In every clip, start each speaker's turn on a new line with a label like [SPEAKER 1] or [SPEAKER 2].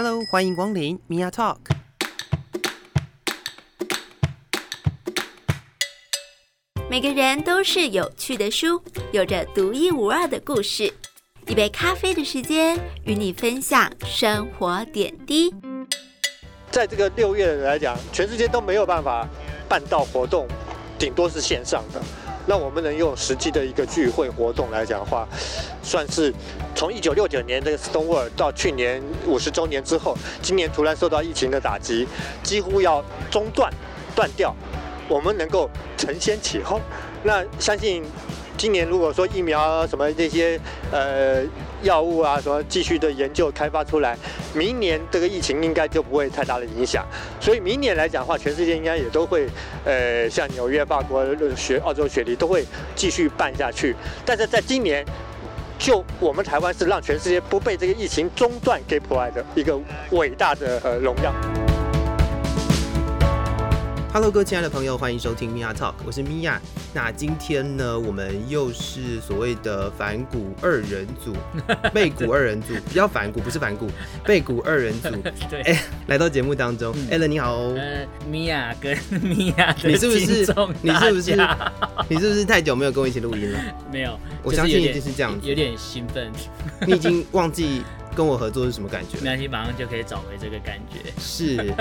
[SPEAKER 1] Hello，欢迎光临 Mia Talk。
[SPEAKER 2] 每个人都是有趣的书，有着独一无二的故事。一杯咖啡的时间，与你分享生活点滴。
[SPEAKER 3] 在这个六月来讲，全世界都没有办法办到活动，顶多是线上的。那我们能用实际的一个聚会活动来讲的话，算是从一九六九年这个 Stonewall 到去年五十周年之后，今年突然受到疫情的打击，几乎要中断、断掉。我们能够承先启后，那相信今年如果说疫苗什么这些呃药物啊什么继续的研究开发出来，明年这个疫情应该就不会太大的影响。所以明年来讲的话，全世界应该也都会呃像纽约、法国、雪、澳洲雪梨都会继续办下去。但是在今年，就我们台湾是让全世界不被这个疫情中断给破坏的一个伟大的呃荣耀。
[SPEAKER 1] Hello，各位亲爱的朋友，欢迎收听 Mia Talk，我是 Mia。那今天呢，我们又是所谓的反骨二人组，背骨二人组，比较反骨，不是反骨，背骨二人组。
[SPEAKER 4] 对，
[SPEAKER 1] 哎、来到节目当中
[SPEAKER 4] 嗯
[SPEAKER 1] a l l n 你好哦，
[SPEAKER 4] 呃，Mia 跟 Mia
[SPEAKER 1] 你是不是你是不是你是不是太久没有跟我一起录音了？
[SPEAKER 4] 没有？
[SPEAKER 1] 我相信一定是这样子
[SPEAKER 4] 有点兴奋，
[SPEAKER 1] 你已经忘记跟我合作是什么感觉了？
[SPEAKER 4] 没关系，马上就可以找回这个感觉。
[SPEAKER 1] 是。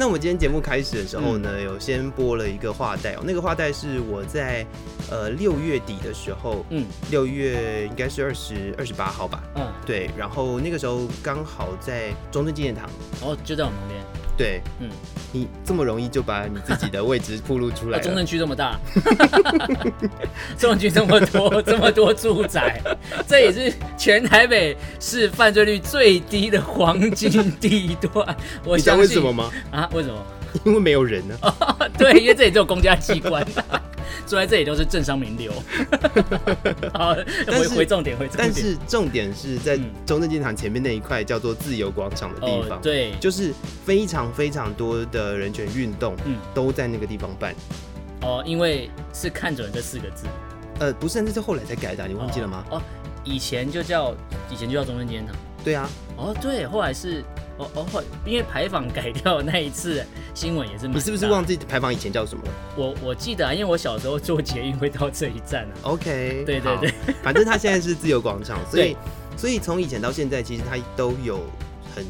[SPEAKER 1] 那我们今天节目开始的时候
[SPEAKER 4] 嗯。
[SPEAKER 1] 呢，有先播了一个话带哦，那个话带是我在呃六月底的时候，
[SPEAKER 4] 嗯。
[SPEAKER 1] 六月应该是二十二十八号吧，
[SPEAKER 4] 嗯，
[SPEAKER 1] 对，然后那个时候刚好在中正纪念堂，
[SPEAKER 4] 然后就在我们旁边。
[SPEAKER 1] 对
[SPEAKER 4] 嗯，
[SPEAKER 1] 你这么容易就把你自己的位置暴露出来
[SPEAKER 4] 啊，中，正区这么大，中正区这么多，这么多住宅，这也是全台北市犯罪率最低的黄金地段。我
[SPEAKER 1] 你知道
[SPEAKER 4] 相信
[SPEAKER 1] 为什么吗？
[SPEAKER 4] 啊？为什么？
[SPEAKER 1] 因为没有人呢、
[SPEAKER 4] 对，因为这里只有公家机关，住在这里都是政商名流。好，回回重点，回重点。
[SPEAKER 1] 但是重点是在
[SPEAKER 4] 嗯
[SPEAKER 1] 中正纪念堂前面那一块叫做自由广场的地方，
[SPEAKER 4] 哦，对，
[SPEAKER 1] 就是非常非常多的人权运动
[SPEAKER 4] 嗯，
[SPEAKER 1] 都在那个地方办。
[SPEAKER 4] 哦，因为是看准了这四个字，
[SPEAKER 1] 呃，不是，那是后来才改的啊、你忘记了吗？
[SPEAKER 4] 哦？哦，以前就叫以前就叫中正纪念堂。
[SPEAKER 1] 对啊，
[SPEAKER 4] 哦，对，后来是哦哦，因为牌坊改掉那一次新闻也是
[SPEAKER 1] 你是不是忘记牌坊以前叫什么了
[SPEAKER 4] 我我记得啊，因为我小时候坐捷运会到这一站啊。
[SPEAKER 1] ？OK，
[SPEAKER 4] 对对对，
[SPEAKER 1] 反正它现在是自由广场，所以所以从以前到现在，其实它都有很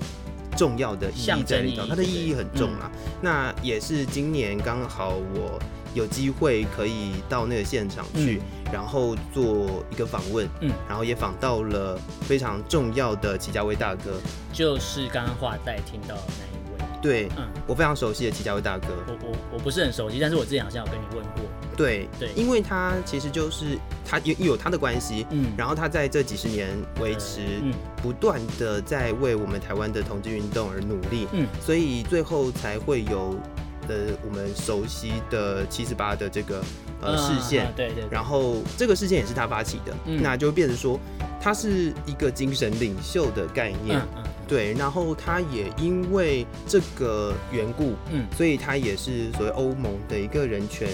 [SPEAKER 1] 重要的意义在里头，它的意义很重啊。那也是今年刚好我有机会可以到那个现场去，然后做一个访问，
[SPEAKER 4] 嗯。
[SPEAKER 1] 然后也访到了非常重要的齐家威大哥，
[SPEAKER 4] 就是刚刚话带听到的那一位。
[SPEAKER 1] 对
[SPEAKER 4] 嗯，
[SPEAKER 1] 我非常熟悉的齐家威大哥，
[SPEAKER 4] 我我我不是很熟悉，但是我之前好像有跟你问过。
[SPEAKER 1] 对
[SPEAKER 4] 对。
[SPEAKER 1] 因为他其实就是他有有他的关系，
[SPEAKER 4] 嗯，
[SPEAKER 1] 然后他在这几十年维持
[SPEAKER 4] 嗯。
[SPEAKER 1] 不断的在为我们台湾的同志运动而努力，
[SPEAKER 4] 嗯。
[SPEAKER 1] 所以最后才会有呃我们熟悉的七十八的这个呃
[SPEAKER 4] 嗯
[SPEAKER 1] 视线。
[SPEAKER 4] 啊，对对对，
[SPEAKER 1] 然后这个事件也是他发起的，
[SPEAKER 4] 嗯。
[SPEAKER 1] 那就变成说他是一个精神领袖的概念，对，然后他也因为这个缘故，
[SPEAKER 4] 嗯。
[SPEAKER 1] 所以他也是所谓欧盟的一个人权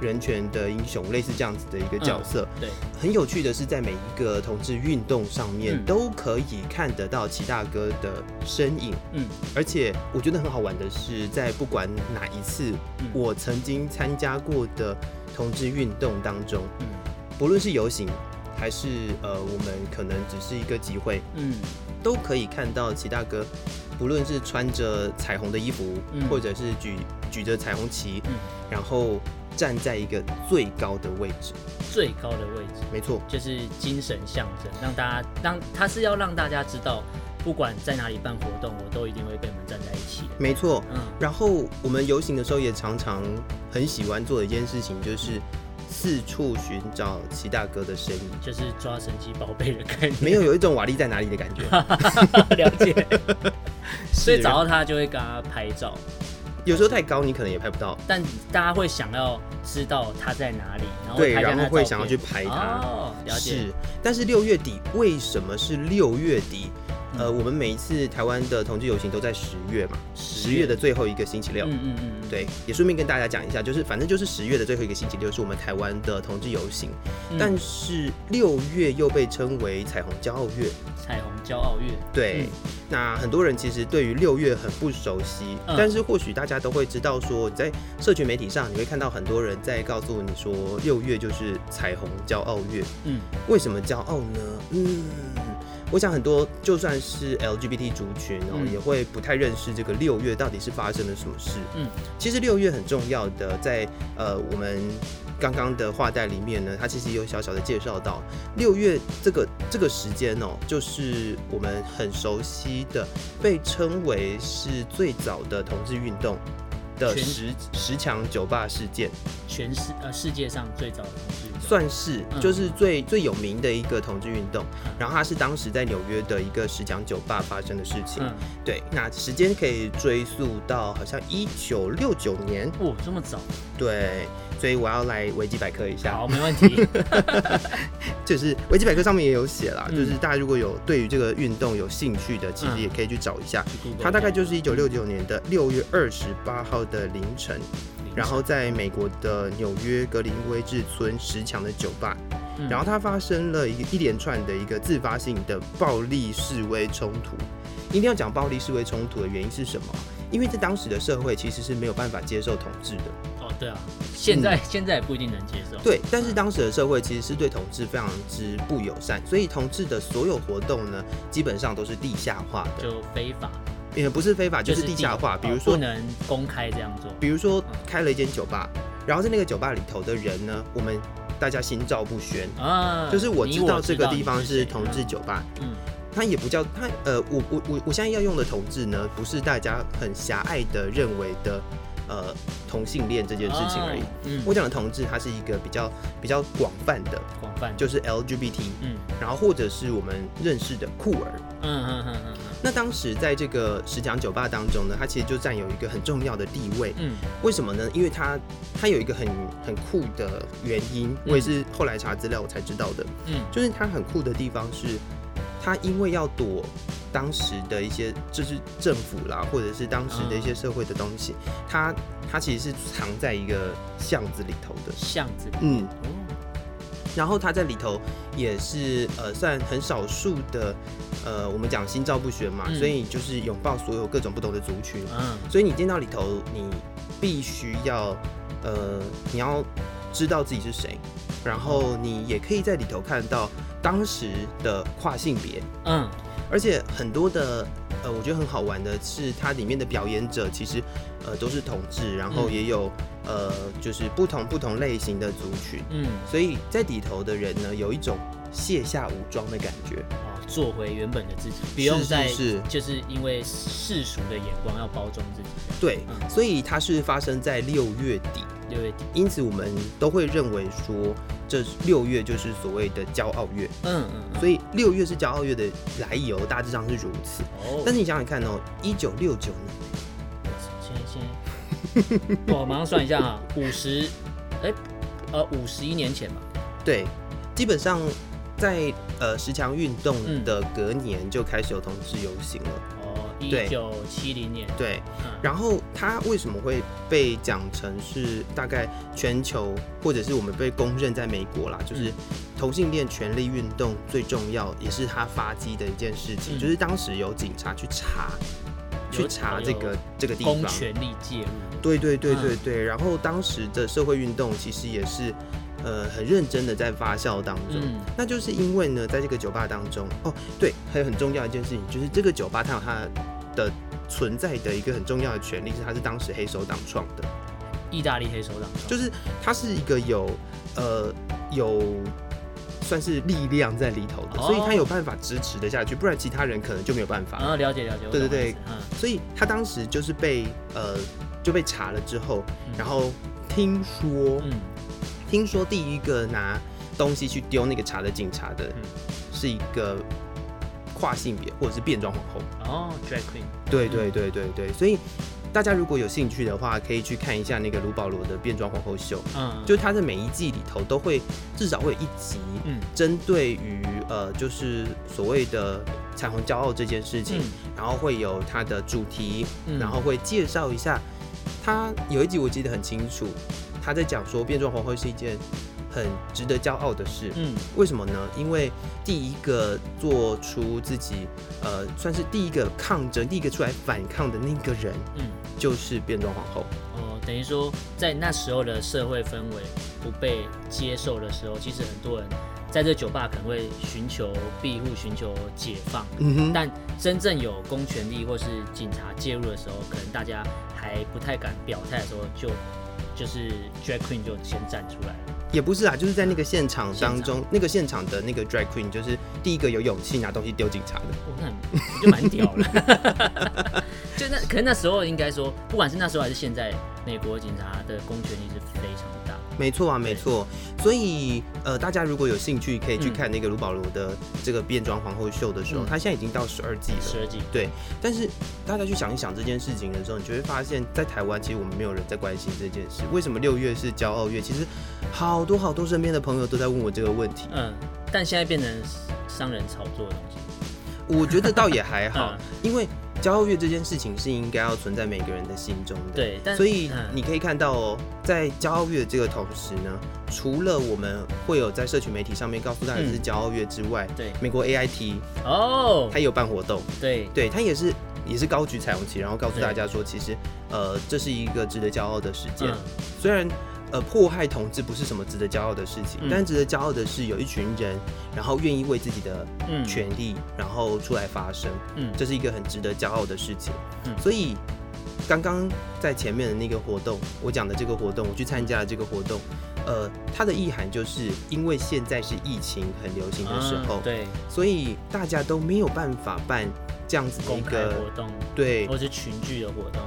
[SPEAKER 1] 人权的英雄，类似这样子的一个角色。
[SPEAKER 4] 对，
[SPEAKER 1] 很有趣的是，在每一个同志运动上面，
[SPEAKER 4] 嗯。
[SPEAKER 1] 都可以看得到齐大哥的身影。
[SPEAKER 4] 嗯。
[SPEAKER 1] 而且我觉得很好玩的是，在不管哪一次
[SPEAKER 4] 嗯。
[SPEAKER 1] 我曾经参加过的同志运动当中，
[SPEAKER 4] 嗯。
[SPEAKER 1] 不论是游行还是呃我们可能只是一个集会，
[SPEAKER 4] 嗯。
[SPEAKER 1] 都可以看到齐大哥，不论是穿着彩虹的衣服，
[SPEAKER 4] 嗯。
[SPEAKER 1] 或者是举举着彩虹旗，
[SPEAKER 4] 嗯，
[SPEAKER 1] 然后站在一个最高的位置。
[SPEAKER 4] 最高的位置
[SPEAKER 1] 没错，
[SPEAKER 4] 就是精神象征，让大家让他是要让大家知道，不管在哪里办活动，我都一定会跟你们站在一起的。
[SPEAKER 1] 没错。
[SPEAKER 4] 嗯
[SPEAKER 1] 然后我们游行的时候也常常很喜欢做的一件事情，就是四处寻找齐大哥的身影。
[SPEAKER 4] 就是抓神奇宝贝的感觉，
[SPEAKER 1] 没有有一种瓦力在哪里的感觉，
[SPEAKER 4] 了解，所以找到他就会跟他拍照，
[SPEAKER 1] 有时候太高你可能也拍不到，
[SPEAKER 4] 但大家会想要知道它在哪里，然后
[SPEAKER 1] 对，然后会想要去拍它。
[SPEAKER 4] 哦，了解，
[SPEAKER 1] 是，但是六月底为什么是六月底？呃，
[SPEAKER 4] 嗯
[SPEAKER 1] 我们每一次台湾的同志游行都在十月嘛，十月的最后一个星期六。
[SPEAKER 4] 嗯嗯嗯，嗯，
[SPEAKER 1] 对，也顺便跟大家讲一下，就是反正就是十月的最后一个星期六是我们台湾的同志游行，
[SPEAKER 4] 嗯
[SPEAKER 1] 但是六月又被称为彩虹骄傲月。
[SPEAKER 4] 彩虹骄傲月，
[SPEAKER 1] 对，
[SPEAKER 4] 嗯
[SPEAKER 1] 那很多人其实对于六月很不熟悉，
[SPEAKER 4] 嗯
[SPEAKER 1] 但是或许大家都会知道说，你在社群媒体上你会看到很多人在告诉你说，六月就是彩虹骄傲月。
[SPEAKER 4] 嗯，
[SPEAKER 1] 为什么骄傲呢？嗯，我想很多就算是 LGBT 族群哦，
[SPEAKER 4] 嗯
[SPEAKER 1] 也会不太认识这个六月到底是发生了什么事。
[SPEAKER 4] 嗯，
[SPEAKER 1] 其实六月很重要的，在呃我们刚刚的话带里面呢，它其实有小小的介绍到六月这个这个时间哦，就是我们很熟悉的，被称为是最早的同志运动的十十强酒吧事件。
[SPEAKER 4] 全世呃世界上最早的同志
[SPEAKER 1] 算是
[SPEAKER 4] 嗯。
[SPEAKER 1] 就是最最有名的一个同志运动，然后它是当时在纽约的一个十强酒吧发生的事情。
[SPEAKER 4] 嗯，
[SPEAKER 1] 对，那时间可以追溯到好像一九六九年。
[SPEAKER 4] 哦，这么早，
[SPEAKER 1] 对，所以我要来维基百科一下。
[SPEAKER 4] 好，，没问题，
[SPEAKER 1] 就是维基百科上面也有写啦，
[SPEAKER 4] 嗯。
[SPEAKER 1] 就是大家如果有对于这个运动有兴趣的，其实
[SPEAKER 4] 嗯。
[SPEAKER 1] 也可以去找一下。它大概就是一九六九年的六月二十八号的凌晨，
[SPEAKER 4] 凌晨。
[SPEAKER 1] 然后在美国的纽约格林威治村十强的酒吧，
[SPEAKER 4] 嗯
[SPEAKER 1] 然后它发生了一个一连串的一个自发性的暴力示威冲突。一定要讲暴力示威冲突的原因是什么？因为在当时的社会其实是没有办法接受统治的，
[SPEAKER 4] 哦，对啊，现在、现在也不一定能接受，
[SPEAKER 1] 嗯对。但是当时的社会其实是对统治非常之不友善，所以统治的所有活动呢，基本上都是地下化的，
[SPEAKER 4] 就非法，
[SPEAKER 1] 也不是非法，就是地下化。
[SPEAKER 4] 哦
[SPEAKER 1] 比如说
[SPEAKER 4] 不，能公开这样做，
[SPEAKER 1] 比如说开了一间酒吧，然后在那个酒吧里头的人呢，我们大家心照不宣，
[SPEAKER 4] 啊，
[SPEAKER 1] 就是我知道这个地方是同志酒吧，
[SPEAKER 4] 嗯。
[SPEAKER 1] 它也不叫它呃，我我我我现在要用的同志呢，不是大家很狭隘的认为的呃同性恋这件事情而已。
[SPEAKER 4] 哦嗯，
[SPEAKER 1] 我讲的同志，它是一个比较比较广泛的，
[SPEAKER 4] 广泛。
[SPEAKER 1] 就是 LGBT，
[SPEAKER 4] 嗯。
[SPEAKER 1] 然后或者是我们认识的酷儿。
[SPEAKER 4] 嗯嗯嗯嗯
[SPEAKER 1] 那当时在这个十强酒吧当中呢，它其实就占有一个很重要的地位。
[SPEAKER 4] 嗯
[SPEAKER 1] 为什么呢？因为它它有一个很很酷的原因，我也是后来查资料我才知道的。
[SPEAKER 4] 嗯
[SPEAKER 1] 就是它很酷的地方是，它因为要躲当时的一些就是政府啦，或者是当时的一些社会的东西，它它其实是藏在一个巷子里头的。
[SPEAKER 4] 巷子里，
[SPEAKER 1] 嗯，
[SPEAKER 4] 哦，
[SPEAKER 1] 然后他在里头也是呃算很少数的，呃我们讲心照不宣嘛，
[SPEAKER 4] 嗯。
[SPEAKER 1] 所以就是拥抱所有各种不同的族群。
[SPEAKER 4] 嗯。
[SPEAKER 1] 所以你进到里头，你必须要呃你要知道自己是谁，然后你也可以在里头看到当时的跨性别，
[SPEAKER 4] 嗯。
[SPEAKER 1] 而且很多的呃，我觉得很好玩的是，它里面的表演者其实呃都是同志，然后
[SPEAKER 4] 嗯
[SPEAKER 1] 也有、呃就是不同不同类型的族群，
[SPEAKER 4] 嗯，
[SPEAKER 1] 所以在里头的人呢，有一种卸下武装的感觉。
[SPEAKER 4] 哦，做回原本的自己，不用
[SPEAKER 1] 是
[SPEAKER 4] 再
[SPEAKER 1] 是
[SPEAKER 4] 就是因为世俗的眼光要包装自己。
[SPEAKER 1] 对，
[SPEAKER 4] 嗯
[SPEAKER 1] 所以它是发生在六月底，因此我们都会认为说，这六月就是所谓的骄傲月，
[SPEAKER 4] 嗯嗯嗯，
[SPEAKER 1] 所以六月是骄傲月的来由，大致上是如此。
[SPEAKER 4] 哦，
[SPEAKER 1] 但是你想想看哦，一九六九年，
[SPEAKER 4] 先先，我马上算一下啊，五十，哎，呃，五十一年前吧。
[SPEAKER 1] 对，基本上在呃十强运动
[SPEAKER 4] 嗯。
[SPEAKER 1] 的隔年就开始有同志游行了。
[SPEAKER 4] 哦，一
[SPEAKER 1] 对
[SPEAKER 4] 九七零年。
[SPEAKER 1] 对，
[SPEAKER 4] 嗯，
[SPEAKER 1] 然后它为什么会被讲成是大概全球，或者是我们被公认在美国啦，就是
[SPEAKER 4] 嗯
[SPEAKER 1] 同性恋权利运动最重要，也是它发迹的一件事情，
[SPEAKER 4] 嗯
[SPEAKER 1] 就是当时有警察去查，去查这个这个地方。
[SPEAKER 4] 公权力介入。
[SPEAKER 1] 对对对对
[SPEAKER 4] 嗯
[SPEAKER 1] 对，然后当时的社会运动其实也是，呃，很认真的在发酵当中。
[SPEAKER 4] 嗯。
[SPEAKER 1] 那就是因为呢，在这个酒吧当中，哦，对，还有很重要一件事情，就是这个酒吧它有它的存在的一个很重要的权利，是它是当时黑手党创的，
[SPEAKER 4] 意大利黑手党
[SPEAKER 1] 就是它是一个有呃有算是力量在里头的，
[SPEAKER 4] 哦。
[SPEAKER 1] 所以它有办法支持的下去，不然其他人可能就没有办法。
[SPEAKER 4] 啊，了解了解。
[SPEAKER 1] 对对对。
[SPEAKER 4] 嗯。
[SPEAKER 1] 所以他当时就是被呃就被查了之后，
[SPEAKER 4] 嗯。
[SPEAKER 1] 然后听说
[SPEAKER 4] 嗯，
[SPEAKER 1] 听说第一个拿东西去丢那个茶的警察的
[SPEAKER 4] 嗯，
[SPEAKER 1] 是一个跨性别或者是变装皇后。
[SPEAKER 4] 哦，drag queen。
[SPEAKER 1] 对对对对对，所以大家如果有兴趣的话，可以去看一下那个卢保罗的变装皇后秀，
[SPEAKER 4] 嗯，
[SPEAKER 1] 就是他的每一季里头都会至少会有一集
[SPEAKER 4] 嗯。
[SPEAKER 1] 针对于呃就是所谓的彩虹骄傲这件事情，
[SPEAKER 4] 嗯。
[SPEAKER 1] 然后会有它的主题，
[SPEAKER 4] 嗯。
[SPEAKER 1] 然后会介绍一下。他有一集我记得很清楚，他在讲说变装皇后是一件很值得骄傲的事。
[SPEAKER 4] 嗯，
[SPEAKER 1] 为什么呢？因为第一个做出自己呃，算是第一个抗争、第一个出来反抗的那个人，
[SPEAKER 4] 嗯，
[SPEAKER 1] 就是变装皇后。
[SPEAKER 4] 哦，等于说在那时候的社会氛围不被接受的时候，其实很多人在这酒吧可能会寻求庇护、寻求解放。
[SPEAKER 1] 嗯哼，
[SPEAKER 4] 但真正有公权力或是警察介入的时候，可能大家还不太敢表态的时候，就就是 drag queen 就先站出来了。
[SPEAKER 1] 也不是啊，就是在那个现场当中，那个现场的那个 drag queen 就是第一个有勇气拿东西丢警察的。
[SPEAKER 4] 哦，那就蛮屌了。就那，可是那时候应该说，不管是那时候还是现在，美国警察的公权力是非常大。
[SPEAKER 1] 没错啊，没错。所以呃，大家如果有兴趣，可以去
[SPEAKER 4] 嗯
[SPEAKER 1] 看那个卢保罗的这个变装皇后秀的时候，
[SPEAKER 4] 嗯
[SPEAKER 1] 他现在已经到十二季了。
[SPEAKER 4] 十二季，
[SPEAKER 1] 对，但是大家去想一想这件事情的时候，你就会发现，在台湾其实我们没有人在关心这件事。为什么六月是骄傲月？其实好多好多身边的朋友都在问我这个问题。
[SPEAKER 4] 嗯，但现在变成商人炒作的东西。
[SPEAKER 1] 我觉得倒也还好
[SPEAKER 4] 嗯，
[SPEAKER 1] 因为骄傲月这件事情是应该要存在每个人的心中的。。
[SPEAKER 4] 对，但
[SPEAKER 1] 所以
[SPEAKER 4] 嗯
[SPEAKER 1] 你可以看到哦，在骄傲月这个同时呢，除了我们会有在社群媒体上面告诉大家是
[SPEAKER 4] 嗯
[SPEAKER 1] 骄傲月之外，
[SPEAKER 4] 对
[SPEAKER 1] 美国 AIT
[SPEAKER 4] 哦
[SPEAKER 1] 它，也有办活动，
[SPEAKER 4] 对，
[SPEAKER 1] 对，它也是也是高举彩虹旗，然后告诉大家说，其实呃这是一个值得骄傲的事件。
[SPEAKER 4] 嗯，
[SPEAKER 1] 虽然呃迫害同志不是什么值得骄傲的事情，
[SPEAKER 4] 嗯。
[SPEAKER 1] 但值得骄傲的是有一群人，然后愿意为自己的
[SPEAKER 4] 嗯。
[SPEAKER 1] 权利，然后出来发声，
[SPEAKER 4] 嗯，
[SPEAKER 1] 这是一个很值得骄傲的事情。
[SPEAKER 4] 嗯。
[SPEAKER 1] 所以刚刚在前面的那个活动，我讲的这个活动，我去参加了这个活动，呃，它的意涵就是因为现在是疫情很流行的时候，
[SPEAKER 4] 嗯对，
[SPEAKER 1] 所以大家都没有办法办这样子的一个
[SPEAKER 4] 活动
[SPEAKER 1] 对
[SPEAKER 4] 或是群聚的活动，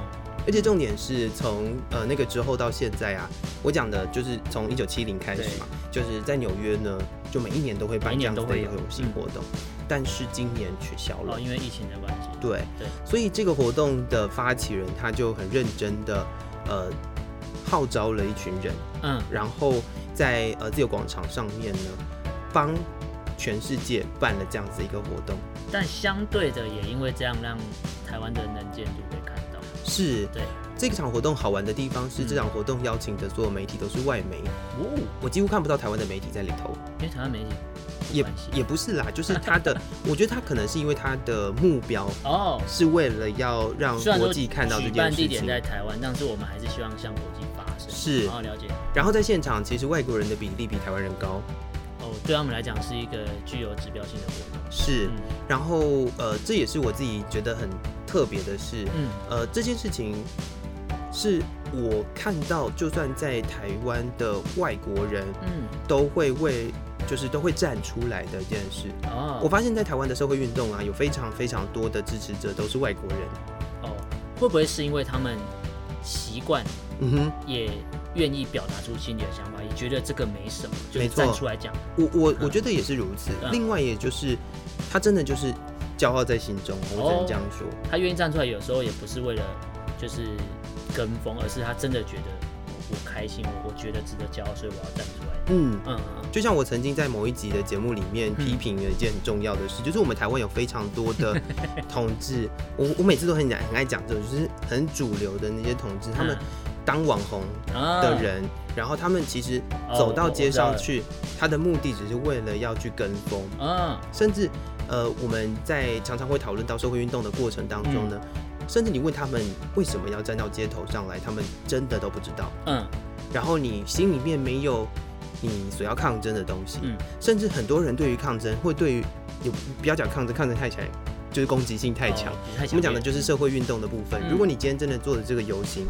[SPEAKER 1] 而且重点是从呃那个之后到现在啊，我讲的就是从一九七零开始嘛，就是在纽约呢，就每一年都会办这样子的一个游行活动，但是今年取消了
[SPEAKER 4] 哦，。因为疫情的关系。
[SPEAKER 1] 对，
[SPEAKER 4] 对
[SPEAKER 1] 所以这个活动的发起人他就很认真的呃号召了一群人，
[SPEAKER 4] 嗯，
[SPEAKER 1] 然后在呃自由广场上面呢，帮全世界办了这样子一个活动。
[SPEAKER 4] 但相对的也因为这样让台湾的能见度。
[SPEAKER 1] 是
[SPEAKER 4] 对，
[SPEAKER 1] 这场活动好玩的地方是，
[SPEAKER 4] 嗯
[SPEAKER 1] 这场活动邀请的所有媒体都是外媒，
[SPEAKER 4] 哦，
[SPEAKER 1] 我几乎看不到台湾的媒体在里头。
[SPEAKER 4] 因为台湾媒体
[SPEAKER 1] 也也不是啦，就是他的，我觉得他可能是因为他的目标
[SPEAKER 4] 哦。
[SPEAKER 1] 是为了要让国际看到这件事情
[SPEAKER 4] 办地点，在台湾，但是我们还是希望向国际发声。
[SPEAKER 1] 是
[SPEAKER 4] 好好了解。
[SPEAKER 1] 然后在现场，其实外国人的比例比台湾人高，
[SPEAKER 4] 哦，对他们来讲是一个具有指标性的活动。
[SPEAKER 1] 是。
[SPEAKER 4] 嗯
[SPEAKER 1] 然后呃，这也是我自己觉得很特别的是，
[SPEAKER 4] 嗯
[SPEAKER 1] 呃，这件事情是我看到，就算在台湾的外国人
[SPEAKER 4] 嗯
[SPEAKER 1] 都会为，就是都会站出来的一件事。
[SPEAKER 4] 哦，
[SPEAKER 1] 我发现，在台湾的社会运动啊，有非常非常多的支持者都是外国人。
[SPEAKER 4] 哦，会不会是因为他们习惯
[SPEAKER 1] 嗯哼。
[SPEAKER 4] 也愿意表达出心里的想法，也觉得这个没什么，就是站出来讲。
[SPEAKER 1] 我我
[SPEAKER 4] 嗯
[SPEAKER 1] 我觉得也是如此。
[SPEAKER 4] 嗯
[SPEAKER 1] 另外，也就是他真的就是骄傲在心中，我只能这样说。
[SPEAKER 4] 他愿意站出来，有时候也不是为了就是跟风，而是他真的觉得我我开心，我我觉得值得骄傲，所以我要站出来。
[SPEAKER 1] 嗯，
[SPEAKER 4] 嗯嗯
[SPEAKER 1] 就像我曾经在某一集的节目里面
[SPEAKER 4] 嗯
[SPEAKER 1] 批评了一件很重要的事，就是我们台湾有非常多的 同志，我我每次都很讲很爱讲这种，就是很主流的那些同志，他们当网红的人，然后他们其实
[SPEAKER 4] 哦
[SPEAKER 1] 走到街上
[SPEAKER 4] 我
[SPEAKER 1] 去，他的目的只是为了要去跟风，
[SPEAKER 4] 嗯。
[SPEAKER 1] 甚至呃，我们在常常会讨论到社会运动的过程当中呢，甚至你问他们为什么要站到街头上来，他们真的都不知道。
[SPEAKER 4] 嗯
[SPEAKER 1] 然后你心里面没有你所要抗争的东西，
[SPEAKER 4] 嗯
[SPEAKER 1] 甚至很多人对于抗争，会对于有不要讲抗争，抗争太起来就是攻击性太强。
[SPEAKER 4] 哦
[SPEAKER 1] 我们讲的就是社会运动的部分。
[SPEAKER 4] 嗯
[SPEAKER 1] 如果你今天真的做了这个游行，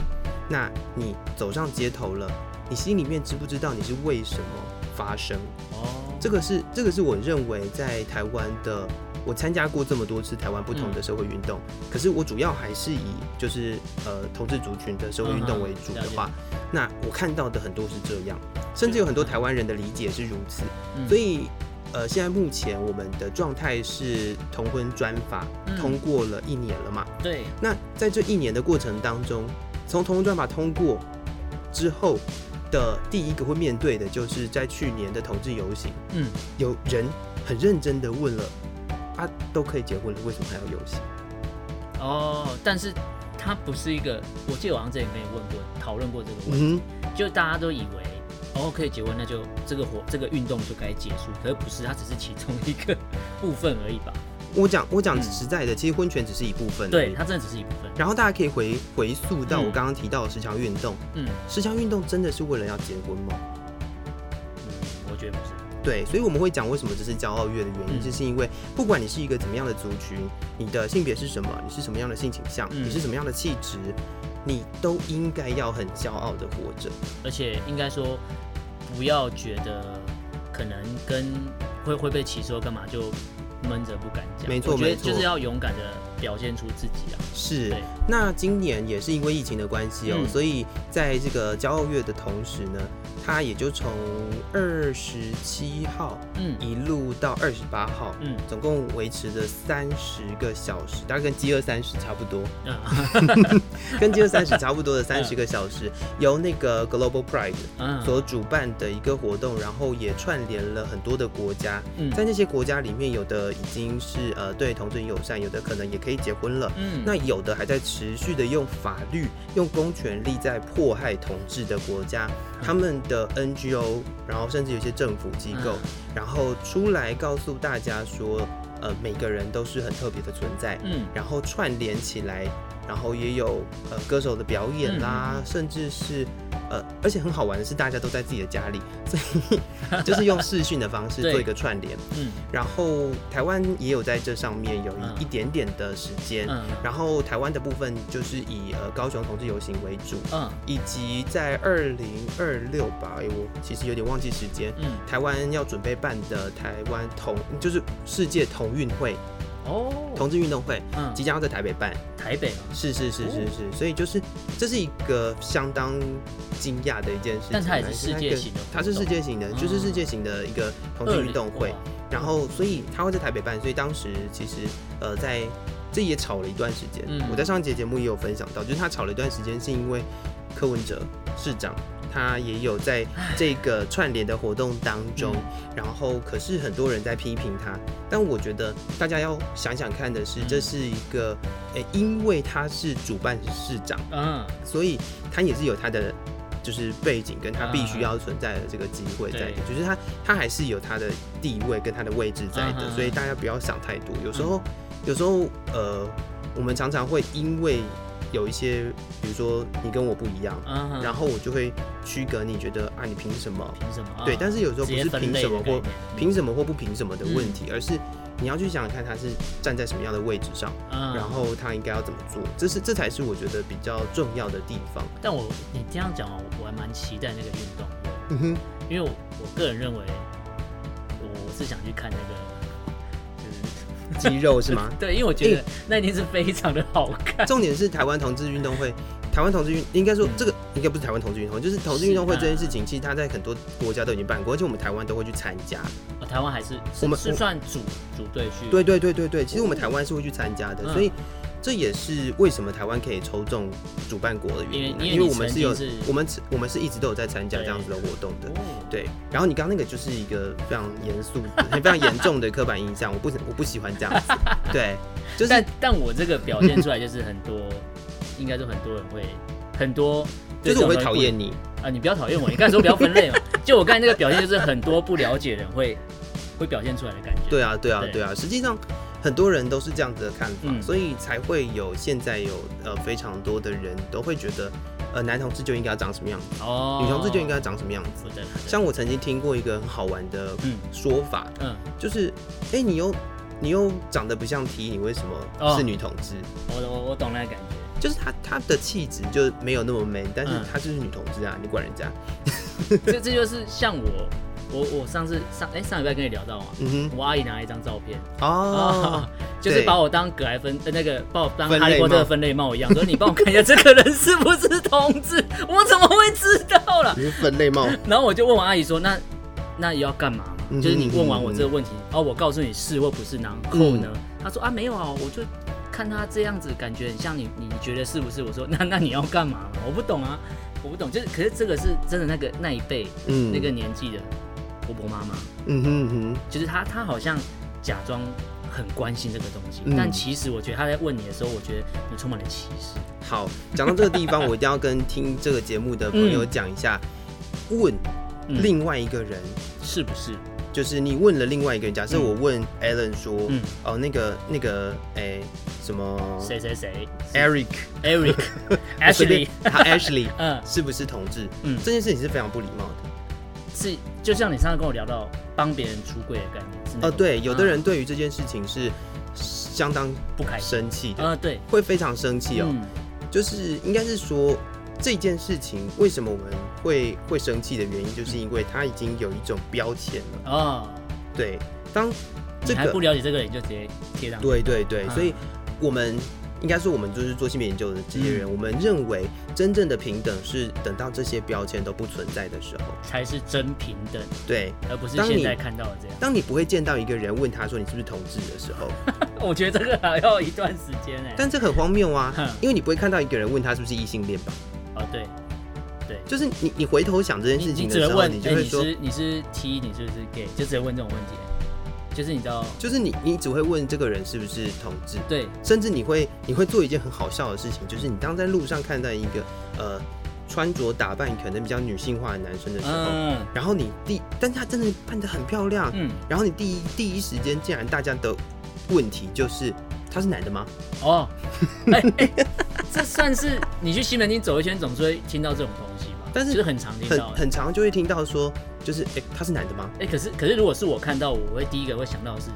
[SPEAKER 1] 那你走上街头了，你心里面知不知道你是为什么发生？
[SPEAKER 4] 哦，
[SPEAKER 1] 这个是这个是我认为在台湾的，我参加过这么多次台湾不同
[SPEAKER 4] 嗯。
[SPEAKER 1] 的社会运动，可是我主要还是以就是呃同志族群的社会运动为主的话，那我看到的很多是这样，甚至有很多台湾人的理解是如此，
[SPEAKER 4] 嗯。
[SPEAKER 1] 所以。呃，现在目前我们的状态是同婚专法
[SPEAKER 4] 嗯。
[SPEAKER 1] 通过了一年了嘛？
[SPEAKER 4] 对。
[SPEAKER 1] 那在这一年的过程当中，从同婚专法通过之后的第一个会面对的，就是在去年的同志游行，
[SPEAKER 4] 嗯
[SPEAKER 1] 有人很认真的问了，啊，都可以结婚了，为什么还要游行？
[SPEAKER 4] 哦，但是它不是一个，我记得我好像之前跟你问过讨论过这个问题，
[SPEAKER 1] 嗯
[SPEAKER 4] 就大家都以为哦可以结婚，那就这个活这个运动就该结束。可是不是，它只是其中一个部分而已吧？
[SPEAKER 1] 我讲我讲
[SPEAKER 4] 嗯
[SPEAKER 1] 实在的，其实婚权只是一部分，
[SPEAKER 4] 对，。它真的只是一部分。
[SPEAKER 1] 然后大家可以回回溯到
[SPEAKER 4] 嗯
[SPEAKER 1] 我刚刚提到的十强运动，
[SPEAKER 4] 嗯
[SPEAKER 1] 十强运动真的是为了要结婚吗？
[SPEAKER 4] 嗯，我觉得不是。
[SPEAKER 1] 对，所以我们会讲为什么这是骄傲月的原因，
[SPEAKER 4] 嗯
[SPEAKER 1] 就是因为不管你是一个怎么样的族群，你的性别是什么，你是什么样的性倾向，
[SPEAKER 4] 嗯
[SPEAKER 1] 你是什么样的气质，你都应该要很骄傲的活着。
[SPEAKER 4] 而且应该说，不要觉得可能跟会会被歧视或干嘛就闷着不敢讲。
[SPEAKER 1] 没错
[SPEAKER 4] 我觉得
[SPEAKER 1] 没错
[SPEAKER 4] 就是要勇敢的表现出自己啊。
[SPEAKER 1] 是，那今年也是因为疫情的关系哦、
[SPEAKER 4] 嗯
[SPEAKER 1] 所以在这个骄傲月的同时呢，它也就从二十七号
[SPEAKER 4] 嗯。
[SPEAKER 1] 一路到二十八号，
[SPEAKER 4] 嗯。
[SPEAKER 1] 总共维持了三十个小时，大概跟饥饿三十差不多，
[SPEAKER 4] 嗯。
[SPEAKER 1] 跟饥饿三十差不多的三十个小时，由那个 Global Pride
[SPEAKER 4] 嗯。
[SPEAKER 1] 所主办的一个活动，然后也串联了很多的国家，
[SPEAKER 4] 嗯。
[SPEAKER 1] 在那些国家里面，有的已经是呃对同志友善，有的可能也可以结婚了。
[SPEAKER 4] 嗯。
[SPEAKER 1] 那有的还在持续的用法律、用公权力在迫害同志的国家，他们的 NGO，然后甚至有些政府机构，
[SPEAKER 4] 嗯。
[SPEAKER 1] 然后出来告诉大家说，呃，每个人都是很特别的存在，
[SPEAKER 4] 嗯。
[SPEAKER 1] 然后串联起来，然后也有呃歌手的表演啦，甚至是呃，而且很好玩的是，大家都在自己的家里，所以就是用视讯的方式做一个串联。
[SPEAKER 4] 嗯
[SPEAKER 1] 然后台湾也有在这上面有
[SPEAKER 4] 嗯
[SPEAKER 1] 一一点点的时间。
[SPEAKER 4] 嗯
[SPEAKER 1] 然后台湾的部分就是以呃高雄同志游行为主，
[SPEAKER 4] 嗯
[SPEAKER 1] 以及在二零二六吧，哎，我其实有点忘记时间。
[SPEAKER 4] 嗯
[SPEAKER 1] 台湾要准备办的台湾同就是世界同运会
[SPEAKER 4] 哦
[SPEAKER 1] 同志运动会，
[SPEAKER 4] 嗯
[SPEAKER 1] 即将要在台北办。
[SPEAKER 4] 台北吗，
[SPEAKER 1] 是是是是是，所以就是这是一个相当惊讶的一件事情。
[SPEAKER 4] 但它也是世界型的
[SPEAKER 1] 它是世界型的，就是世界型的一个同志运动会。然后，所以他会在台北办，所以当时其实呃，在这也吵了一段时间。
[SPEAKER 4] 嗯
[SPEAKER 1] 我在上一节节目也有分享到，就是他吵了一段时间，是因为柯文哲市长他也有在这个串联的活动当中，
[SPEAKER 4] 嗯。
[SPEAKER 1] 然后可是很多人在批评他，但我觉得大家要想想看的是，
[SPEAKER 4] 嗯
[SPEAKER 1] 这是一个诶、因为他是主办市长，
[SPEAKER 4] 嗯。
[SPEAKER 1] 所以他也是有他的就是背景跟他必须
[SPEAKER 4] 嗯
[SPEAKER 1] 要存在的这个机会在的，
[SPEAKER 4] 对。
[SPEAKER 1] 就是他他还是有他的地位跟他的位置在的，所以大家不要想太多。有时候有时候呃，我们常常会因为有一些，比如说你跟我不一样，
[SPEAKER 4] 嗯，
[SPEAKER 1] 然后我就会区隔你觉得啊你凭什么？
[SPEAKER 4] 凭什么？啊
[SPEAKER 1] 对，但是有时候不是凭什么或凭什么或不凭什么的问题，而是你要去想想看他是站在什么样的位置上，
[SPEAKER 4] 嗯。
[SPEAKER 1] 然后他应该要怎么做，这是这才是我觉得比较重要的地方。
[SPEAKER 4] 但我你这样讲哦，我还蛮期待那个运动的，
[SPEAKER 1] 嗯哼，
[SPEAKER 4] 因为我我个人认为，我是想去看那个，就是
[SPEAKER 1] 肌肉是吗？
[SPEAKER 4] 对，因为我觉得那一定是非常的好看。
[SPEAKER 1] 重点是台湾同志运动会，台湾同志运应该说这个应该不是台湾同志运动会，就是同志运动会这件事情，其实他在很多国家都已经办过，而且我们台湾都会去参加。
[SPEAKER 4] 哦台湾还是是
[SPEAKER 1] 我们
[SPEAKER 4] 是算组组队去，
[SPEAKER 1] 对对对对对，其实我们台湾是会去参加的，
[SPEAKER 4] 嗯
[SPEAKER 1] 所以这也是为什么台湾可以抽中主办国的原因啊，因为我们是有我们我们是一直都有在参加这样子的活动的。
[SPEAKER 4] 哦，
[SPEAKER 1] 对，然后你刚刚那个就是一个非常严肃、非常严重的刻板印象，我不我不喜欢这样子。对，就是
[SPEAKER 4] 但但我这个表现出来就是很多，应该说很多人会很多，
[SPEAKER 1] 就是我会讨厌你。
[SPEAKER 4] 啊，你不要讨厌我，你刚才说不要分类嘛，就我刚才那个表现就是很多不了解的人会会表现出来的感觉。
[SPEAKER 1] 对啊，对啊，
[SPEAKER 4] 对
[SPEAKER 1] 对啊，实际上很多人都是这样子的看法，
[SPEAKER 4] 嗯
[SPEAKER 1] 所以才会有现在有呃非常多的人都会觉得，呃男同志就应该要长什么样子，
[SPEAKER 4] 哦，
[SPEAKER 1] 女同志就应该长什么样子。像我曾经听过一个很好玩的
[SPEAKER 4] 嗯
[SPEAKER 1] 说法，
[SPEAKER 4] 嗯，
[SPEAKER 1] 就是哎、你又你又长得不像 T，你为什么
[SPEAKER 4] 哦
[SPEAKER 1] 是女同志？
[SPEAKER 4] 我我我懂那个感觉。
[SPEAKER 1] 就是她她的气质就没有那么 man，但是
[SPEAKER 4] 嗯
[SPEAKER 1] 她就是女同志啊，你管人家？
[SPEAKER 4] 这这就是像我我我上次上哎、上礼拜跟你聊到嘛，
[SPEAKER 1] 嗯
[SPEAKER 4] 我阿姨拿了一张照片
[SPEAKER 1] 哼，哦，
[SPEAKER 4] 就是把我当葛莱芬呃那个把我当哈利波特分类帽一样，说你帮我看一下这个人是不是同志，我怎么会知道了？
[SPEAKER 1] 你是分类帽，
[SPEAKER 4] 然后我就问我阿姨说，那那也要干嘛就是你问完我这个问题，哦，我告诉你是或不是，然后呢，
[SPEAKER 1] 嗯
[SPEAKER 4] 她说啊没有啊，我就看他这样子，感觉很像你，你觉得是不是？我说那那你要干嘛？我不懂啊，我不懂，就是可是这个是真的那个那一辈
[SPEAKER 1] 嗯，
[SPEAKER 4] 那个年纪的婆婆妈妈，
[SPEAKER 1] 嗯哼嗯哼，
[SPEAKER 4] 就是他，他好像假装很关心这个东西，
[SPEAKER 1] 嗯。
[SPEAKER 4] 但其实我觉得他在问你的时候，我觉得你充满了歧视。
[SPEAKER 1] 好，讲到这个地方，我一定要跟听这个节目的朋友讲一下，问
[SPEAKER 4] 嗯。
[SPEAKER 1] 另外一个人，
[SPEAKER 4] 是不是？
[SPEAKER 1] 就是你问了另外一个人，假设
[SPEAKER 4] 嗯。
[SPEAKER 1] 我问 Alan 说，
[SPEAKER 4] 嗯。
[SPEAKER 1] 哦，那个那个，哎，什么？
[SPEAKER 4] 谁谁谁？Eric？Eric
[SPEAKER 1] 我随便
[SPEAKER 4] Ashley，
[SPEAKER 1] 他 Ashley
[SPEAKER 4] 嗯，
[SPEAKER 1] 是不是同志？
[SPEAKER 4] 嗯。
[SPEAKER 1] 这件事情是非常不礼貌的。
[SPEAKER 4] 是就像你上次跟我聊到帮别人出柜的概念，是那
[SPEAKER 1] 哦，
[SPEAKER 4] 种
[SPEAKER 1] 对，有的
[SPEAKER 4] 嗯
[SPEAKER 1] 人对于这件事情是相当
[SPEAKER 4] 不开心，
[SPEAKER 1] 生气的，
[SPEAKER 4] 啊，对，
[SPEAKER 1] 会非常生气哦。
[SPEAKER 4] 嗯
[SPEAKER 1] 就是应该是说这件事情为什么我们会会生气的原因，就是因为它已经有一种标签了。
[SPEAKER 4] 哦，
[SPEAKER 1] 对，当这
[SPEAKER 4] 你还不
[SPEAKER 1] 个
[SPEAKER 4] 了解这个人，你就直接贴上去，
[SPEAKER 1] 对对对，
[SPEAKER 4] 嗯
[SPEAKER 1] 所以我们应该是我们就是做性别研究的这些人，
[SPEAKER 4] 嗯
[SPEAKER 1] 我们认为真正的平等是等到这些标签都不存在的时候。
[SPEAKER 4] 才是真平等，
[SPEAKER 1] 对，
[SPEAKER 4] 而不是现在看到的这样。
[SPEAKER 1] 当你不会见到一个人问他说你是不是同志的时候，
[SPEAKER 4] 我觉得这个还要一段时间哎。
[SPEAKER 1] 但这很荒谬啊，因为你不会看到一个人问他是不是异性恋吧？
[SPEAKER 4] 哦，对，
[SPEAKER 1] 就是你你回头想这件事情的时候，
[SPEAKER 4] 你
[SPEAKER 1] 就会说，
[SPEAKER 4] 是你是 T，你是不是 gay，就直接问这种问题。就是你知道，
[SPEAKER 1] 就是你你只会问这个人是不是同志，
[SPEAKER 4] 对，
[SPEAKER 1] 甚至你会你会做一件很好笑的事情，就是你当在路上看到一个呃穿着打扮可能比较女性化的男生的时候，
[SPEAKER 4] 嗯。
[SPEAKER 1] 然后你第，但是他真的扮得很漂亮，
[SPEAKER 4] 嗯，
[SPEAKER 1] 然后你第一第一时间竟然大家的问题就是他是男的吗？
[SPEAKER 4] 哦，这算是你去西门町走一圈，总是会听到这种？
[SPEAKER 1] 但是
[SPEAKER 4] 就是很常听
[SPEAKER 1] 很
[SPEAKER 4] 到。
[SPEAKER 1] 很常就会听到说，就是哎、他是男的吗？
[SPEAKER 4] 哎，可是可是如果是我看到，我会第一个会想到的是，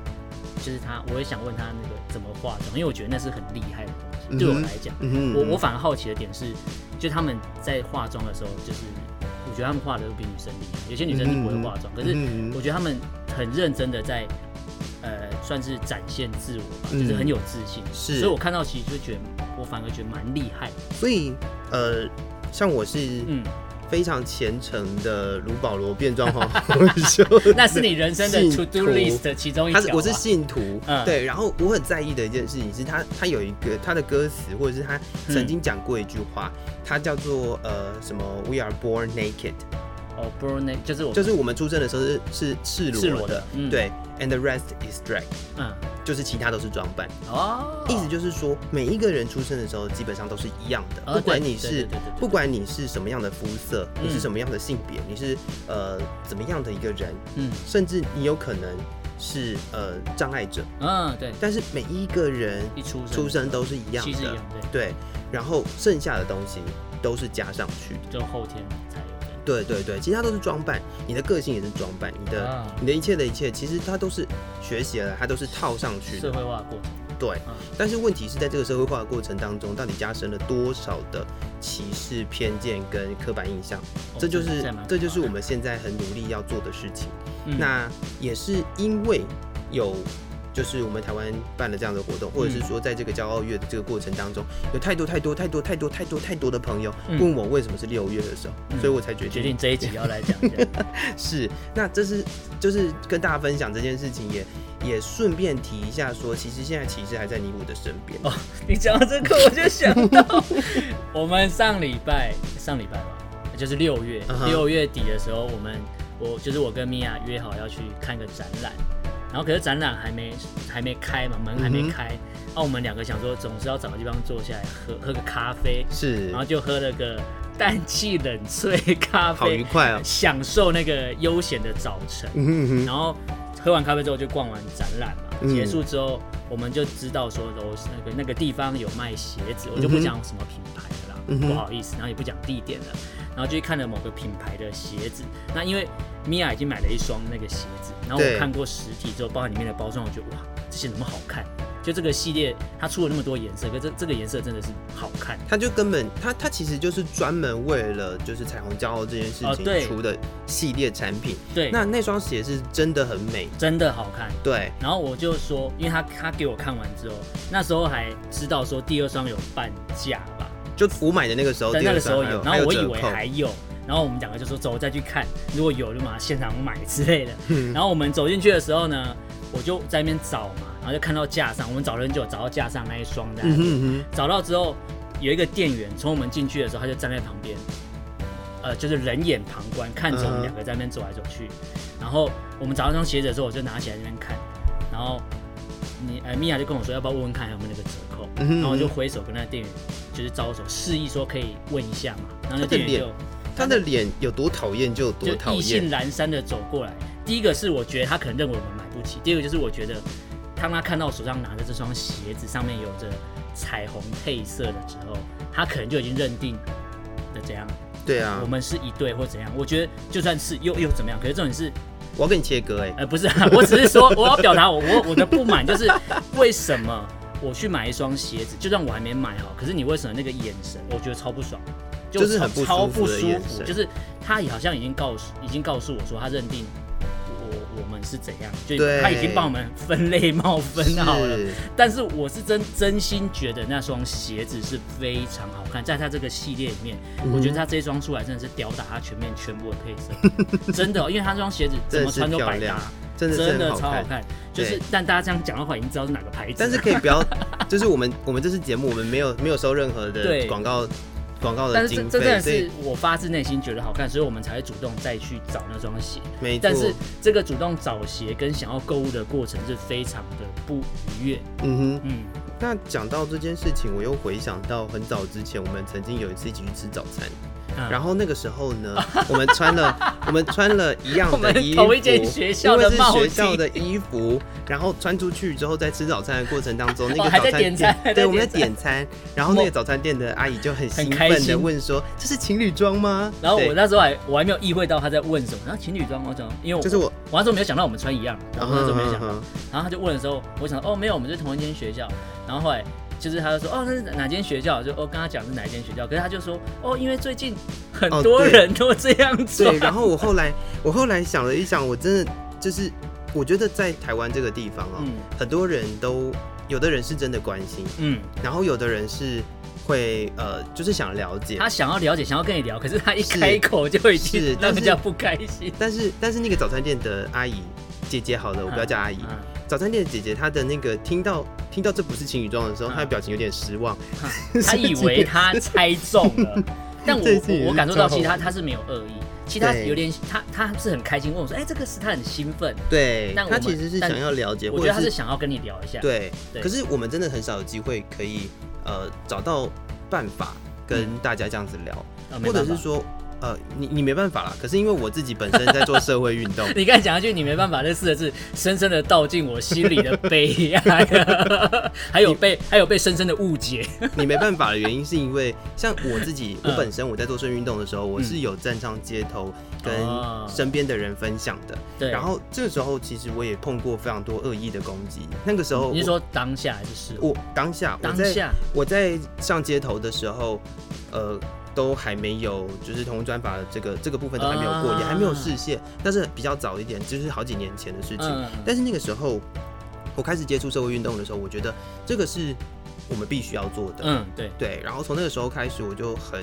[SPEAKER 4] 就是他，我会想问他那个怎么化妆，因为我觉得那是很厉害的东西。
[SPEAKER 1] 嗯
[SPEAKER 4] 对我来讲，
[SPEAKER 1] 嗯
[SPEAKER 4] 我我反而好奇的点是，就他们在化妆的时候，就是我觉得他们化的都比女生厉害，有些女生是不会化妆，可是
[SPEAKER 1] 嗯
[SPEAKER 4] 我觉得他们很认真的在，呃，算是展现自我吧，
[SPEAKER 1] 嗯
[SPEAKER 4] 就是很有自信。
[SPEAKER 1] 是
[SPEAKER 4] 所以我看到其实就觉得，我反而觉得蛮厉害。
[SPEAKER 1] 所以呃，像我是
[SPEAKER 4] 嗯，
[SPEAKER 1] 非常虔诚的卢保罗变装皇后秀，
[SPEAKER 4] 那是你人生的 to do list 的其中一条。
[SPEAKER 1] 他是我是信徒，
[SPEAKER 4] 嗯。
[SPEAKER 1] 对，然后我很在意的一件事情是他他有一个他的歌词，或者是他曾经讲过一句话，他叫做呃什么 We are born naked，
[SPEAKER 4] 哦 b r n 就是我
[SPEAKER 1] 就是我们出生的时候是是赤裸的
[SPEAKER 4] 裸的，嗯。
[SPEAKER 1] 对，and the rest is drag，
[SPEAKER 4] 嗯。
[SPEAKER 1] 就是其他都是装扮，
[SPEAKER 4] 哦，
[SPEAKER 1] 意思就是说每一个人出生的时候基本上都是一样的，
[SPEAKER 4] 哦
[SPEAKER 1] 不管你是不管你是什么样的肤色，你是
[SPEAKER 4] 嗯。
[SPEAKER 1] 什么样的性别，你是呃怎么样的一个人，
[SPEAKER 4] 嗯。
[SPEAKER 1] 甚至你有可能是呃障碍者，
[SPEAKER 4] 嗯对，
[SPEAKER 1] 但是每一个人
[SPEAKER 4] 一出生
[SPEAKER 1] 出生都是一样的
[SPEAKER 4] 对，
[SPEAKER 1] 对，然后剩下的东西都是加上去的。
[SPEAKER 4] 就后天才有的。
[SPEAKER 1] 对对对，其他都是装扮，你的个性也是装扮，你的、
[SPEAKER 4] 啊
[SPEAKER 1] 你的一切的一切，其实它都是学习了，它都是套上去的。
[SPEAKER 4] 社会化的过程。
[SPEAKER 1] 对，
[SPEAKER 4] 嗯
[SPEAKER 1] 但是问题是在这个社会化的过程当中，到底加深了多少的歧视、偏见跟刻板印象？
[SPEAKER 4] 哦
[SPEAKER 1] 这就是这就是我们现在很努力要做的事情。
[SPEAKER 4] 嗯
[SPEAKER 1] 那也是因为有，就是我们台湾办了这样的活动，或者是
[SPEAKER 4] 嗯
[SPEAKER 1] 说在这个骄傲月的这个过程当中，有太多太多太多太多太多太多的朋友
[SPEAKER 4] 嗯
[SPEAKER 1] 问我为什么是六月的时候，
[SPEAKER 4] 嗯
[SPEAKER 1] 所以我才决定
[SPEAKER 4] 决定这一集要来讲一下。
[SPEAKER 1] 是。那这是就是跟大家分享这件事情也。也顺便提一下说其实现在骑士还在尼我的身边。
[SPEAKER 4] 哦你讲到这个，我就想到 我们上礼拜上礼拜吧，就是六月六、月底的时候，我们我就是我跟米娅约好要去看个展览，然后可是展览还没还没开嘛，门还没开，那、我们两个想说总是要找个地方坐下来喝喝个咖啡，
[SPEAKER 1] 是。
[SPEAKER 4] 然，后就喝了个氮气冷萃咖
[SPEAKER 1] 好愉
[SPEAKER 4] 啡，
[SPEAKER 1] 快哦。
[SPEAKER 4] 享受那个悠闲的早晨。
[SPEAKER 1] 嗯哼哼。
[SPEAKER 4] 然后喝完咖啡之后就逛完展览嘛，
[SPEAKER 1] 嗯。
[SPEAKER 4] 结束之后我们就知道说哦那个那个地方有卖鞋子，我就不讲什么品牌了啦，
[SPEAKER 1] 嗯
[SPEAKER 4] 不好意思，然后也不讲地点了，然后就去看了某个品牌的鞋子。那因为米娅已经买了一双那个鞋子，然后我看过实体之后，包含里面的包装，我觉得哇，这些怎么好看？就这个系列它出了那么多颜色，可这这个颜色真的是好看。
[SPEAKER 1] 它就根本它它其实就是专门为了就是彩虹骄傲这件事情出的系列产品。
[SPEAKER 4] 对，
[SPEAKER 1] 那那双鞋是真的很美，
[SPEAKER 4] 真的好看。
[SPEAKER 1] 对，
[SPEAKER 4] 然后我就说，因为他他给我看完之后，那时候还知道说第二双有半价吧，
[SPEAKER 1] 就我买的那个时候，
[SPEAKER 4] 在
[SPEAKER 1] 第二
[SPEAKER 4] 那个时候有，然后我以为
[SPEAKER 1] 还有，
[SPEAKER 4] 然后我们两个就说走再去看，如果有就马上现场买之类的。
[SPEAKER 1] 嗯。
[SPEAKER 4] 然后我们走进去的时候呢，我就在那边找嘛，然后就看到架上，我们找了很久，找到架上那一双在那
[SPEAKER 1] 嗯，哼嗯
[SPEAKER 4] 找到之后有一个店员从我们进去的时候，他就站在旁边，呃，就是人眼旁观，看着我们两个在那边走来走去。然后我们找到那双鞋子的时候，我就拿起来在那边看，然后你呃米娅就跟我说要不要问问看有没有那个折扣，
[SPEAKER 1] 嗯哼
[SPEAKER 4] 然后我就挥手跟那个店员就是招手，示意说可以问一下嘛，然后那店员就
[SPEAKER 1] 哼，他的脸有多讨厌就有多讨厌
[SPEAKER 4] 意兴
[SPEAKER 1] 厌。
[SPEAKER 4] 阑珊的走过来。第一个是我觉得他可能认为我们买不起，第二个就是我觉得当他看到我手上拿着这双鞋子上面有着彩虹配色的时候，他可能就已经认定的怎样，
[SPEAKER 1] 对啊
[SPEAKER 4] 我，们是一对或怎样。我觉得就算是又又怎么样，可是重点是
[SPEAKER 1] 我要跟你切割哎、
[SPEAKER 4] 呃，不是、啊，我只是说 我要表达我我我的不满，就是为什么我去买一双鞋子，就算我还没买好，可是你为什么那个眼神，我觉得超不爽，超
[SPEAKER 1] 就是很不
[SPEAKER 4] 超
[SPEAKER 1] 舒服
[SPEAKER 4] 就是他也好像已经告诉已经告诉我说他认定我我们是怎样，就他已经帮我们分类帽分好了。但是我是真真心觉得那双鞋子是非常好看，在他这个系列里面，
[SPEAKER 1] 嗯
[SPEAKER 4] 我觉得他这一双出来真的是吊打他全面全部的配色，真的、哦，因为他这双鞋子 怎么穿都百搭，
[SPEAKER 1] 真的是
[SPEAKER 4] 真的。超好看。就是，但大家这样讲的话，已经知道是哪个牌子。
[SPEAKER 1] 但是可以不要，就是我们我们这次节目我们没有没有收任何的广告广告的
[SPEAKER 4] 但是真的是我发自内心觉得好看，所以我们才会主动再去找那双鞋。
[SPEAKER 1] 没错
[SPEAKER 4] 但。是这个主动找鞋跟想要购物的过程是非常的不愉悦。
[SPEAKER 1] 嗯哼，
[SPEAKER 4] 嗯，
[SPEAKER 1] 那讲到这件事情，我又回想到很早之前，我们曾经有一次一起去吃早餐，
[SPEAKER 4] 嗯。
[SPEAKER 1] 然后那个时候呢，我们穿了我们穿了一样的 衣服，
[SPEAKER 4] 同一间学校的
[SPEAKER 1] 因为是
[SPEAKER 4] 帽
[SPEAKER 1] 学校的衣服，然后穿出去之后，在吃早餐的过程当中，那
[SPEAKER 4] 哦还在
[SPEAKER 1] 个早餐
[SPEAKER 4] 店餐
[SPEAKER 1] 对，我们在
[SPEAKER 4] 点
[SPEAKER 1] 点餐，然后那个早餐店的阿姨就很
[SPEAKER 4] 很
[SPEAKER 1] 兴奋的问说：“这是情侣装吗？”
[SPEAKER 4] 然后我
[SPEAKER 1] 对
[SPEAKER 4] 那时候还我还没有意会到他在问什么，然后情侣装我讲，因为我
[SPEAKER 1] 就是我，
[SPEAKER 4] 我那时候没有想到我们穿一样，然后那时候没有想到，
[SPEAKER 1] 嗯
[SPEAKER 4] 然后他就问的时候，我想哦没有，我们是同一间学校，然后后来。就是他就说哦那是哪间学校，就哦跟他讲是哪一间学校，可是他就说哦因为最近很多人都这样做，
[SPEAKER 1] 对，然后我后来我后来想了一想，我真的就是我觉得在台湾这个地方哦，
[SPEAKER 4] 嗯。
[SPEAKER 1] 很多人都有的人是真的关心，
[SPEAKER 4] 嗯，
[SPEAKER 1] 然后有的人是会呃就是想了解，
[SPEAKER 4] 他想要了解，想要跟你聊，可是他一
[SPEAKER 1] 是
[SPEAKER 4] 开口就已
[SPEAKER 1] 是
[SPEAKER 4] 经
[SPEAKER 1] 但是
[SPEAKER 4] 让人家不开心。
[SPEAKER 1] 但是但是那个早餐店的阿姨姐姐好了，我不要叫阿姨，
[SPEAKER 4] 嗯
[SPEAKER 1] 早餐店的姐姐她的那个听到听到这不是情侣装的时候，
[SPEAKER 4] 嗯。
[SPEAKER 1] 她的表情有点失望，
[SPEAKER 4] 她以为她猜中了，但我
[SPEAKER 1] 这次也是
[SPEAKER 4] 我我感受到其实他他是没有恶意，其实他
[SPEAKER 1] 对。
[SPEAKER 4] 有点他他是很开心问我说，哎、这个是他很兴奋，
[SPEAKER 1] 对，
[SPEAKER 4] 但我们
[SPEAKER 1] 她其实是
[SPEAKER 4] 但
[SPEAKER 1] 想要了解，
[SPEAKER 4] 我觉得他是想要跟你聊一下。，
[SPEAKER 1] 对，
[SPEAKER 4] 对。
[SPEAKER 1] 可是我们真的很少有机会可以呃找到办法跟大家这样子聊，
[SPEAKER 4] 呃、没
[SPEAKER 1] 或者是说呃你你没办法啦，可是因为我自己本身在做社会运动，
[SPEAKER 4] 你刚才讲一句“你没办法”这四个字，深深的道尽我心里的悲哀，还有被还有被深深的误解。
[SPEAKER 1] 你没办法的原因是因为像我自己，我
[SPEAKER 4] 嗯
[SPEAKER 1] 本身我在做社会运动的时候，我是有站上街头跟
[SPEAKER 4] 哦
[SPEAKER 1] 身边的人分享的。
[SPEAKER 4] 对，
[SPEAKER 1] 然后这个时候，其实我也碰过非常多恶意的攻击。那个时候，
[SPEAKER 4] 你是说当下还是？
[SPEAKER 1] 我当下我在
[SPEAKER 4] 当下
[SPEAKER 1] 我在上街头的时候，呃，都还没有就是同专法的这个这个部分都还没有过，
[SPEAKER 4] 啊。
[SPEAKER 1] 也还没有视线，但是比较早一点，就是好几年前的事情。
[SPEAKER 4] 嗯，
[SPEAKER 1] 但是那个时候，我开始接触社会运动的时候，我觉得这个是我们必须要做的。
[SPEAKER 4] 嗯，对，
[SPEAKER 1] 对，然后从那个时候开始，我就很，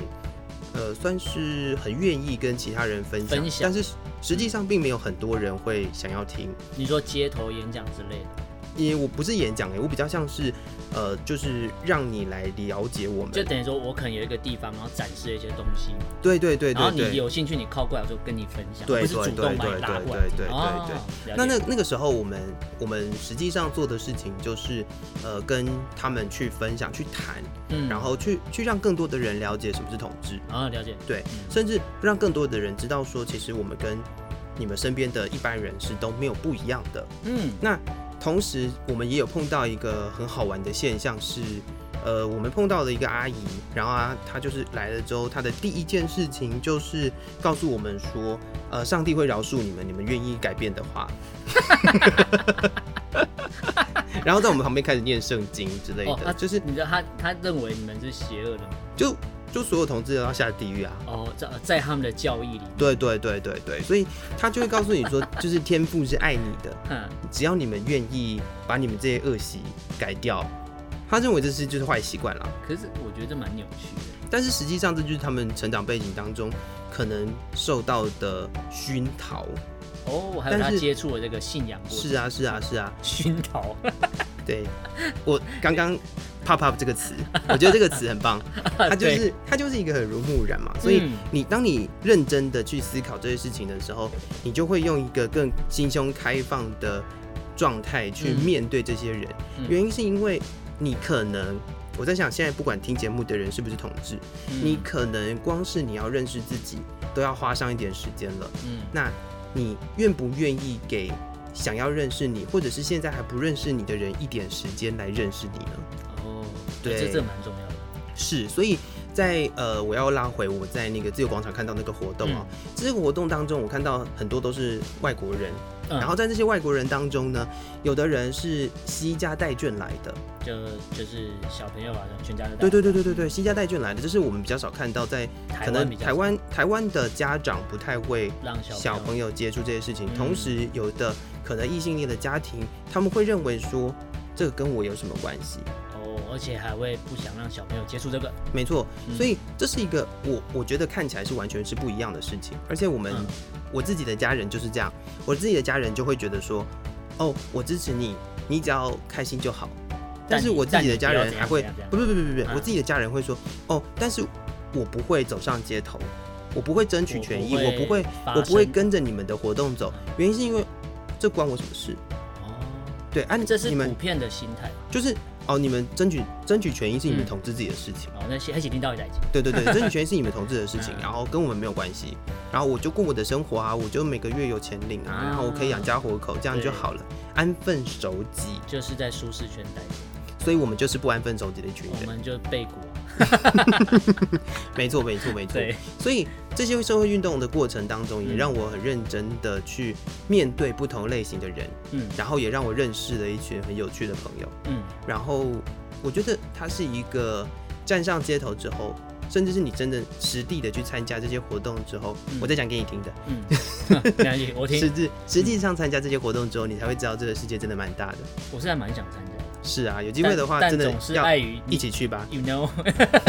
[SPEAKER 1] 呃，算是很愿意跟其他人分享，
[SPEAKER 4] 分享。
[SPEAKER 1] 但是实际上并没有很多人会想要听，
[SPEAKER 4] 你说街头演讲之类的，
[SPEAKER 1] 因为我不是演讲诶，我比较像是，呃，就是让你来了解我们，
[SPEAKER 4] 就等于说我可能有一个地方，然后展示一些东西嘛，
[SPEAKER 1] 对对对
[SPEAKER 4] 然后你
[SPEAKER 1] 对对。
[SPEAKER 4] 有兴趣，你靠过来我就跟你分享，
[SPEAKER 1] 对
[SPEAKER 4] 不是主
[SPEAKER 1] 对
[SPEAKER 4] 动把你
[SPEAKER 1] 对
[SPEAKER 4] 拉过来听。
[SPEAKER 1] 对对对
[SPEAKER 4] 哦
[SPEAKER 1] 对
[SPEAKER 4] 了解
[SPEAKER 1] 那那那个时候，我们我们实际上做的事情就是，呃，跟他们去分享、去谈，
[SPEAKER 4] 嗯
[SPEAKER 1] 然后去去让更多的人了解什么是统治。
[SPEAKER 4] 啊了解，
[SPEAKER 1] 对，
[SPEAKER 4] 嗯
[SPEAKER 1] 甚至让更多的人知道说，其实我们跟你们身边的一般人是都没有不一样的。
[SPEAKER 4] 嗯
[SPEAKER 1] 那同时，我们也有碰到一个很好玩的现象是，呃，我们碰到了一个阿姨，然后啊，她就是来了之后，她的第一件事情就是告诉我们说，呃，上帝会饶恕你们，你们愿意改变的话。然后在我们旁边开始念圣经之类的，
[SPEAKER 4] 哦
[SPEAKER 1] 就是
[SPEAKER 4] 你知道他他认为你们是邪恶的吗？
[SPEAKER 1] 就就所有同志都要下地狱啊。
[SPEAKER 4] 哦，在在他们的教义里面，
[SPEAKER 1] 对对对对对，所以他就会告诉你说，就是天赋是爱你的，
[SPEAKER 4] 嗯，
[SPEAKER 1] 只要你们愿意把你们这些恶习改掉，他认为这是就是坏习惯了。
[SPEAKER 4] 可是我觉得这蛮扭曲的。
[SPEAKER 1] 但是实际上，这就是他们成长背景当中可能受到的熏陶。
[SPEAKER 4] 哦，还有他接触的这个信仰
[SPEAKER 1] 是啊，是啊，是啊。
[SPEAKER 4] 熏陶，
[SPEAKER 1] 对，我刚刚 pop up 这个词，我觉得这个词很棒，它就是它就是一个很如木然嘛。所以
[SPEAKER 4] 嗯
[SPEAKER 1] 你当你认真的去思考这些事情的时候，你就会用一个更心胸开放的状态去
[SPEAKER 4] 嗯
[SPEAKER 1] 面对这些人。
[SPEAKER 4] 嗯
[SPEAKER 1] 原因是因为你可能。我在想，现在不管听节目的人是不是同志，
[SPEAKER 4] 嗯
[SPEAKER 1] 你可能光是你要认识自己，都要花上一点时间了。
[SPEAKER 4] 嗯，
[SPEAKER 1] 那你愿不愿意给想要认识你，或者是现在还不认识你的人一点时间来认识你呢？
[SPEAKER 4] 哦，
[SPEAKER 1] 对
[SPEAKER 4] 这这蛮重要的。
[SPEAKER 1] 是，所以在呃，我要拉回我在那个自由广场看到那个活动啊、这个活动当中，我看到很多都是外国人，
[SPEAKER 4] 嗯。
[SPEAKER 1] 然后在这些外国人当中呢，有的人是惜家带眷来的，
[SPEAKER 4] 就就是小朋友啊，全家都带。
[SPEAKER 1] 对对对对对对，惜家带眷来的，这是我们比较少看到在可能
[SPEAKER 4] 台湾
[SPEAKER 1] 台湾的家长不太会
[SPEAKER 4] 让小
[SPEAKER 1] 小朋
[SPEAKER 4] 友
[SPEAKER 1] 友接触这些事情，
[SPEAKER 4] 嗯
[SPEAKER 1] 同时有的可能异性恋的家庭，他们会认为说这个跟我有什么关系？
[SPEAKER 4] 哦，而且还会不想让小朋友接触这个。
[SPEAKER 1] 没错，
[SPEAKER 4] 嗯
[SPEAKER 1] 所以这是一个我我觉得看起来是完全是不一样的事情，而且我们、
[SPEAKER 4] 嗯
[SPEAKER 1] 我自己的家人就是这样，我自己的家人就会觉得说，哦，我支持你，你只要开心就好。但是我自己的家人还会不不不不不我自己的家人会说，哦，但是我不会走上街头，我不会争取权益，我不会我不会跟着你们的活动走，原因是因为这关我什么事？
[SPEAKER 4] 哦，
[SPEAKER 1] 对，啊，
[SPEAKER 4] 这是
[SPEAKER 1] 你们
[SPEAKER 4] 普遍的心态。
[SPEAKER 1] 就是哦，你们争取争取权益是你们
[SPEAKER 4] 嗯
[SPEAKER 1] 统治自己的事情。
[SPEAKER 4] 哦，那些还是领导一代
[SPEAKER 1] 对对对，争取权益是你们统治的事情
[SPEAKER 4] 嗯，
[SPEAKER 1] 然后跟我们没有关系。然后我就过我的生活啊，我就每个月有钱领啊，
[SPEAKER 4] 啊
[SPEAKER 1] 然后我可以养家活口，这样就好了，安分守己。
[SPEAKER 4] 就是在舒适圈待着，
[SPEAKER 1] 所以我们就是不安分守己的一群人。
[SPEAKER 4] 我们就被裹啊。
[SPEAKER 1] 没错，没错，没错。
[SPEAKER 4] 对，
[SPEAKER 1] 所以这些社会运动的过程当中，也
[SPEAKER 4] 嗯
[SPEAKER 1] 让我很认真的去面对不同类型的人，
[SPEAKER 4] 嗯
[SPEAKER 1] 然后也让我认识了一群很有趣的朋友。
[SPEAKER 4] 嗯，
[SPEAKER 1] 然后我觉得他是一个站上街头之后，甚至是你真的实地的去参加这些活动之后，
[SPEAKER 4] 嗯
[SPEAKER 1] 我再讲给你听的。
[SPEAKER 4] 嗯，没关系，我听，
[SPEAKER 1] 实质实际上参加这些活动之后，你才会知道这个世界真的蛮大的。
[SPEAKER 4] 我是还蛮想参加的。
[SPEAKER 1] 是啊，有机会的话，
[SPEAKER 4] 但
[SPEAKER 1] 真的
[SPEAKER 4] 但总是
[SPEAKER 1] 要
[SPEAKER 4] 碍于
[SPEAKER 1] 一起去吧。
[SPEAKER 4] ，you know，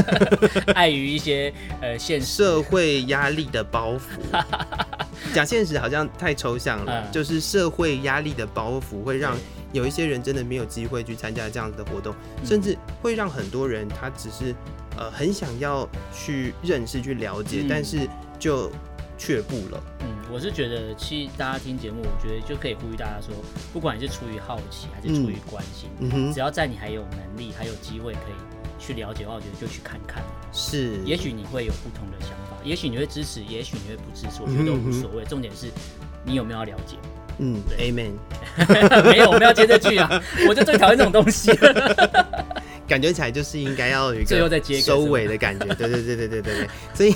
[SPEAKER 4] 碍于一些呃现实。
[SPEAKER 1] 社会压力的包袱，讲现实好像太抽象了，
[SPEAKER 4] 嗯。
[SPEAKER 1] 就是社会压力的包袱会让有一些人真的没有机会去参加这样子的活动，
[SPEAKER 4] 嗯。
[SPEAKER 1] 甚至会让很多人他只是呃很想要去认识、去了解，
[SPEAKER 4] 嗯。
[SPEAKER 1] 但是就却步了。
[SPEAKER 4] 嗯，我是觉得，其实大家听节目，我觉得就可以呼吁大家说，不管你是出于好奇还是出于关心，
[SPEAKER 1] 嗯哼
[SPEAKER 4] 只，要在你还有能力、还有机会可以去了解的话，我觉得就去看看。
[SPEAKER 1] 是，
[SPEAKER 4] 也许你会有不同的想法，也许你会支持，也许你会不支持，我觉得都无所谓。重点是你有没有要了解。
[SPEAKER 1] 嗯
[SPEAKER 4] 对
[SPEAKER 1] ，Amen。
[SPEAKER 4] 没有，我们要接这句啊！我就最讨厌这种东西了。
[SPEAKER 1] 感觉起来就是应该要有一个
[SPEAKER 4] 最后再接
[SPEAKER 1] 收尾的感觉，对对对对对对。对，所以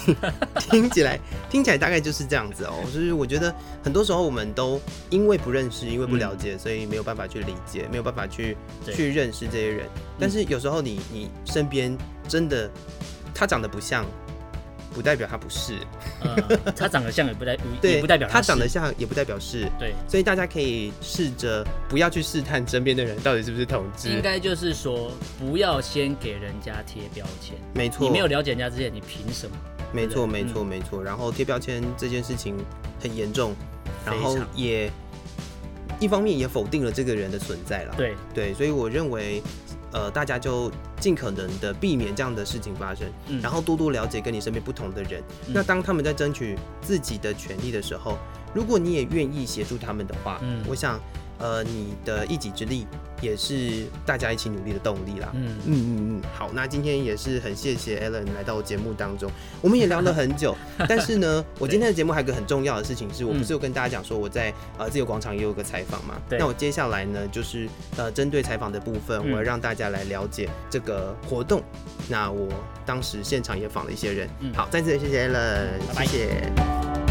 [SPEAKER 1] 听起来听起来大概就是这样子哦。就是我觉得很多时候我们都因为不认识，因为不了解，所以没有办法去理解，没有办法去去认识这些人。但是有时候你你身边真的他长得不像，不代表他不是，
[SPEAKER 4] 呃，他长得像也不代也
[SPEAKER 1] 对，
[SPEAKER 4] 不代表
[SPEAKER 1] 他长得像也不代表是。
[SPEAKER 4] 对。
[SPEAKER 1] 所以大家可以试着不要去试探身边的人到底是不是同志，
[SPEAKER 4] 应该就是说，不要先给人家贴标签。
[SPEAKER 1] 没错，
[SPEAKER 4] 你没有了解人家之前，你凭什么？
[SPEAKER 1] 没错，没错，
[SPEAKER 4] 嗯
[SPEAKER 1] 没错。然后贴标签这件事情很严重，然后也一方面也否定了这个人的存在了。
[SPEAKER 4] 对，
[SPEAKER 1] 对，所以我认为，呃，大家就尽可能的避免这样的事情发生，
[SPEAKER 4] 嗯。
[SPEAKER 1] 然后多多了解跟你身边不同的人。
[SPEAKER 4] 嗯。
[SPEAKER 1] 那当他们在争取自己的权利的时候，如果你也愿意协助他们的话，
[SPEAKER 4] 嗯。
[SPEAKER 1] 我想，呃，你的一己之力也是大家一起努力的动力啦。
[SPEAKER 4] 嗯，
[SPEAKER 1] 嗯嗯嗯，好，那今天也是很谢谢 Alan 来到节目当中，我们也聊了很久，但是呢，我今天的节目还有一个很重要的事情是，我不是有跟大家讲说我在呃自由广场也有个采访嘛？
[SPEAKER 4] 对
[SPEAKER 1] 那我接下来呢，就是呃针对采访的部分，
[SPEAKER 4] 嗯
[SPEAKER 1] 我要让大家来了解这个活动。那我当时现场也访了一些人，
[SPEAKER 4] 嗯
[SPEAKER 1] 好，再次谢谢 Alan，
[SPEAKER 4] 拜拜
[SPEAKER 1] 谢谢。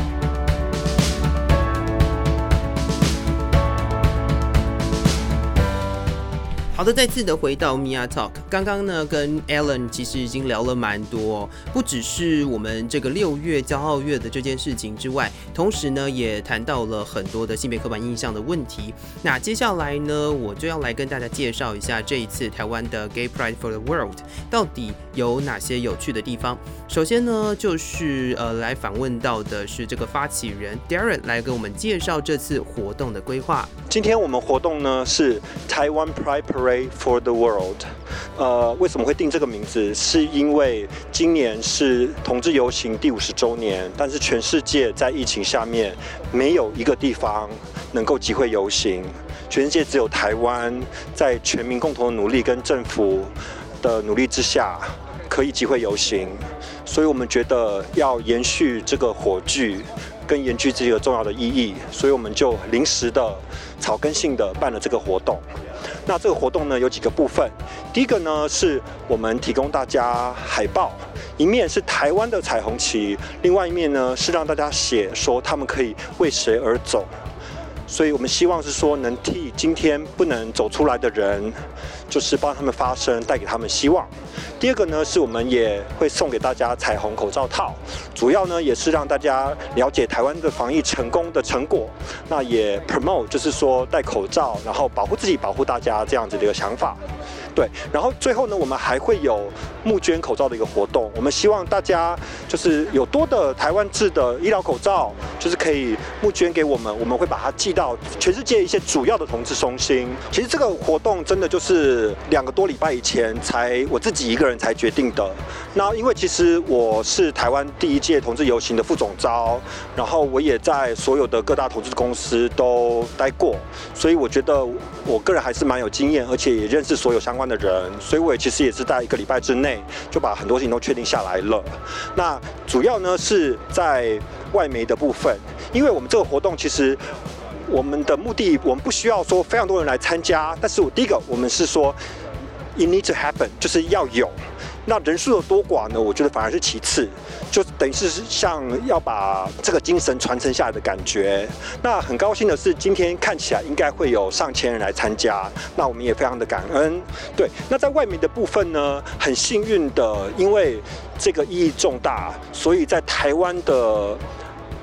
[SPEAKER 1] 好的，再次的回到 Mia Talk。刚刚呢，跟 Alan 其实已经聊了蛮多、哦，不只是我们这个六月骄傲月的这件事情之外，同时呢，也谈到了很多的性别刻板印象的问题。那接下来呢，我就要来跟大家介绍一下这一次台湾的 Gay Pride for the World 到底有哪些有趣的地方。首先呢，就是呃，来访问到的是这个发起人 Darren 来给我们介绍这次活动的规划。
[SPEAKER 3] 今天我们活动呢是台湾 Pride Parade for the World。呃，为什么会定这个名字？是因为今年是同志游行第五十周年，但是全世界在疫情下面没有一个地方能够集会游行，全世界只有台湾在全民共同的努力跟政府的努力之下。可可以集会游行，所以我们觉得要延续这个火炬跟延续这个重要的意义，所以我们就临时的草根性的办了这个活动。那这个活动呢有几个部分，第一个呢是我们提供大家海报，一面是台湾的彩虹旗，另外一面呢是让大家写说他们可以为谁而走。所以我们希望是说，能替今天不能走出来的人，就是帮他们发声，带给他们希望。第二个呢，是我们也会送给大家彩虹口罩套，主要呢也是让大家了解台湾的防疫成功的成果。那也 promote 就是说戴口罩，然后保护自己、保护大家这样子的一个想法。对，然后最后呢，我们还会有募捐口罩的一个活动。我们希望大家就是有多的台湾制的医疗口罩，就是可以募捐给我们，我们会把它寄到全世界一些主要的同志中心。其实这个活动真的就是两个多礼拜以前才我自己一个人才决定的。那因为其实我是台湾第一届同志游行的副总招，然后我也在所有的各大同志公司都待过，所以我觉得我个人还是蛮有经验，而且也认识所有相关的人，所以我也其实也是在一个礼拜之内就把很多事情都确定下来了。那主要呢是在外媒的部分，因为我们这个活动其实我们的目的，我们不需要说非常多人来参加，但是我第一个我们是说，it need to happen，就是要有。那人数有多寡呢？我觉得反而是其次，就等于是像要把这个精神传承下来的感觉。那很高兴的是，今天看起来应该会有上千人来参加，那我们也非常的感恩。对，那在外面的部分呢，很幸运的，因为这个意义重大，所以在台湾的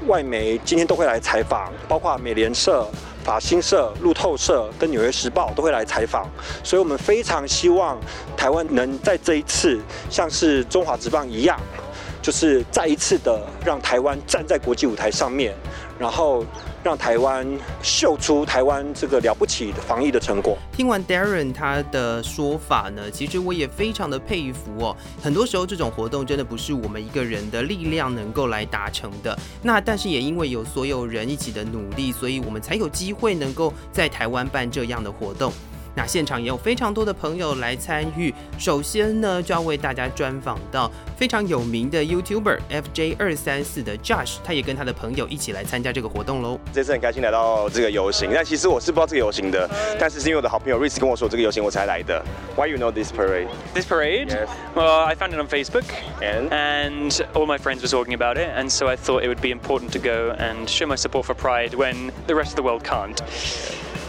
[SPEAKER 3] 外媒今天都会来采访，包括美联社。法新社、路透社跟纽约时报都会来采访，所以我们非常希望台湾能在这一次像是中华职棒一样，就是再一次的让台湾站在国际舞台上面，然后。让台湾秀出台湾这个了不起的防疫的成果。
[SPEAKER 1] 听完 Darren 他的说法呢，其实我也非常的佩服哦。很多时候这种活动真的不是我们一个人的力量能够来达成的。那但是也因为有所有人一起的努力，所以我们才有机会能够在台湾办这样的活动。那现场也有非常多的朋友来参与。首先呢，就要为大家专访到非常有名的 YouTuber FJ 二三四的 Josh，他也跟他的朋友一起来参加这个活动喽。
[SPEAKER 5] 这次很开心来到这个游行，但其实我是不知道这个游行的，但是是因为我的好朋友 Rice 跟我说这个游行我才来的。Why you know this parade?
[SPEAKER 6] This parade?
[SPEAKER 5] Yes.
[SPEAKER 6] Well, I found it on Facebook,
[SPEAKER 5] And
[SPEAKER 6] and all my friends were talking about it, and so I thought it would be important to go and show my support for Pride when the rest of the world can't.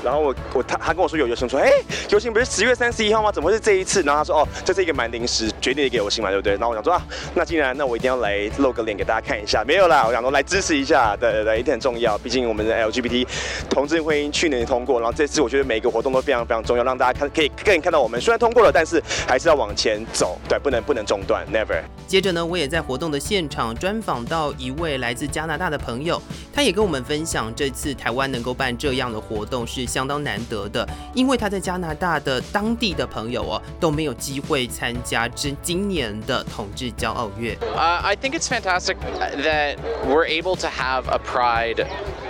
[SPEAKER 5] 然后我我他他跟我说有游行，说哎，游行不是十月三十一号吗？怎么会是这一次？然后他说哦，这是一个蛮临时决定的一个游行嘛，对不对？然后我想说啊，那既然那我一定要来露个脸给大家看一下，没有啦，我想说来支持一下，对对对，一定很重要。毕竟我们的 LGBT 同志婚姻去年通过，然后这次我觉得每个活动都非常非常重要，让大家看可以更看到我们虽然通过了，但是还是要往前走，对，不能不能中断，never。
[SPEAKER 1] 接着呢，我也在活动的现场专访到一位来自加拿大的朋友，他也跟我们分享，这次台湾能够办这样的活动是 相当难得的，因为他在加拿大的当地的朋友哦都没有机会参加这今年的同志骄傲月。
[SPEAKER 7] Uh, I think it's fantastic that we're able to have a pride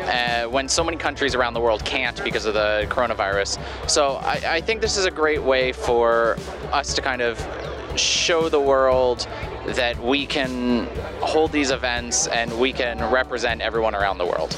[SPEAKER 7] uh, when so many countries around the world can't because of the coronavirus. So I, I think this is a great way for us to kind of show the world that we can hold these events and we can represent everyone around the world.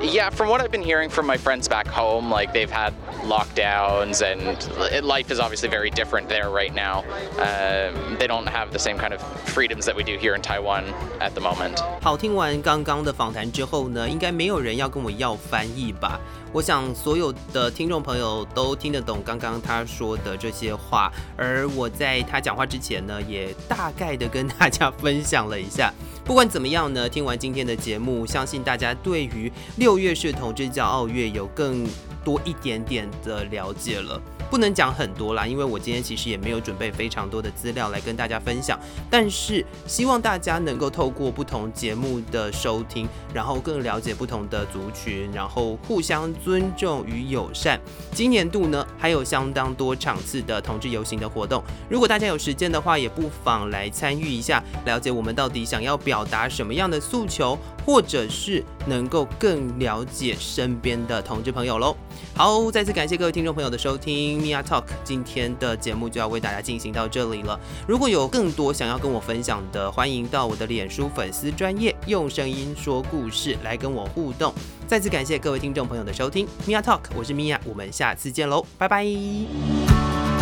[SPEAKER 7] Yeah, from what I've been hearing from my friends back home, like they've had lockdowns and li- life is obviously very different there right now. Um, they don't have the same kind of freedoms that we do here in Taiwan at the moment.
[SPEAKER 1] 好，听完刚刚的访谈之后呢，应该没有人要跟我要翻译吧？我想所有的听众朋友都听得懂刚刚他说的这些话，而我在他讲话之前呢，也大概的跟大家分享了一下。 不管怎么样呢，听完今天的节目，相信大家对于六月是同志骄傲月有更多一点点的了解了。不能讲很多啦，因为我今天其实也没有准备非常多的资料来跟大家分享。但是希望大家能够透过不同节目的收听，然后更了解不同的族群，然后互相尊重与友善。今年度呢，还有相当多场次的同志游行的活动。如果大家有时间的话，也不妨来参与一下，了解我们到底想要表达什么样的诉求，或者是能够更了解身边的同志朋友喽。好，再次感谢各位听众朋友的收听，Mia Talk，今天的节目就要为大家进行到这里了。如果有更多想要跟我分享的，欢迎到我的脸书粉丝专业用声音说故事来跟我互动。再次感谢各位听众朋友的收听，Mia Talk，我是 Mia，我们下次见喽，拜拜。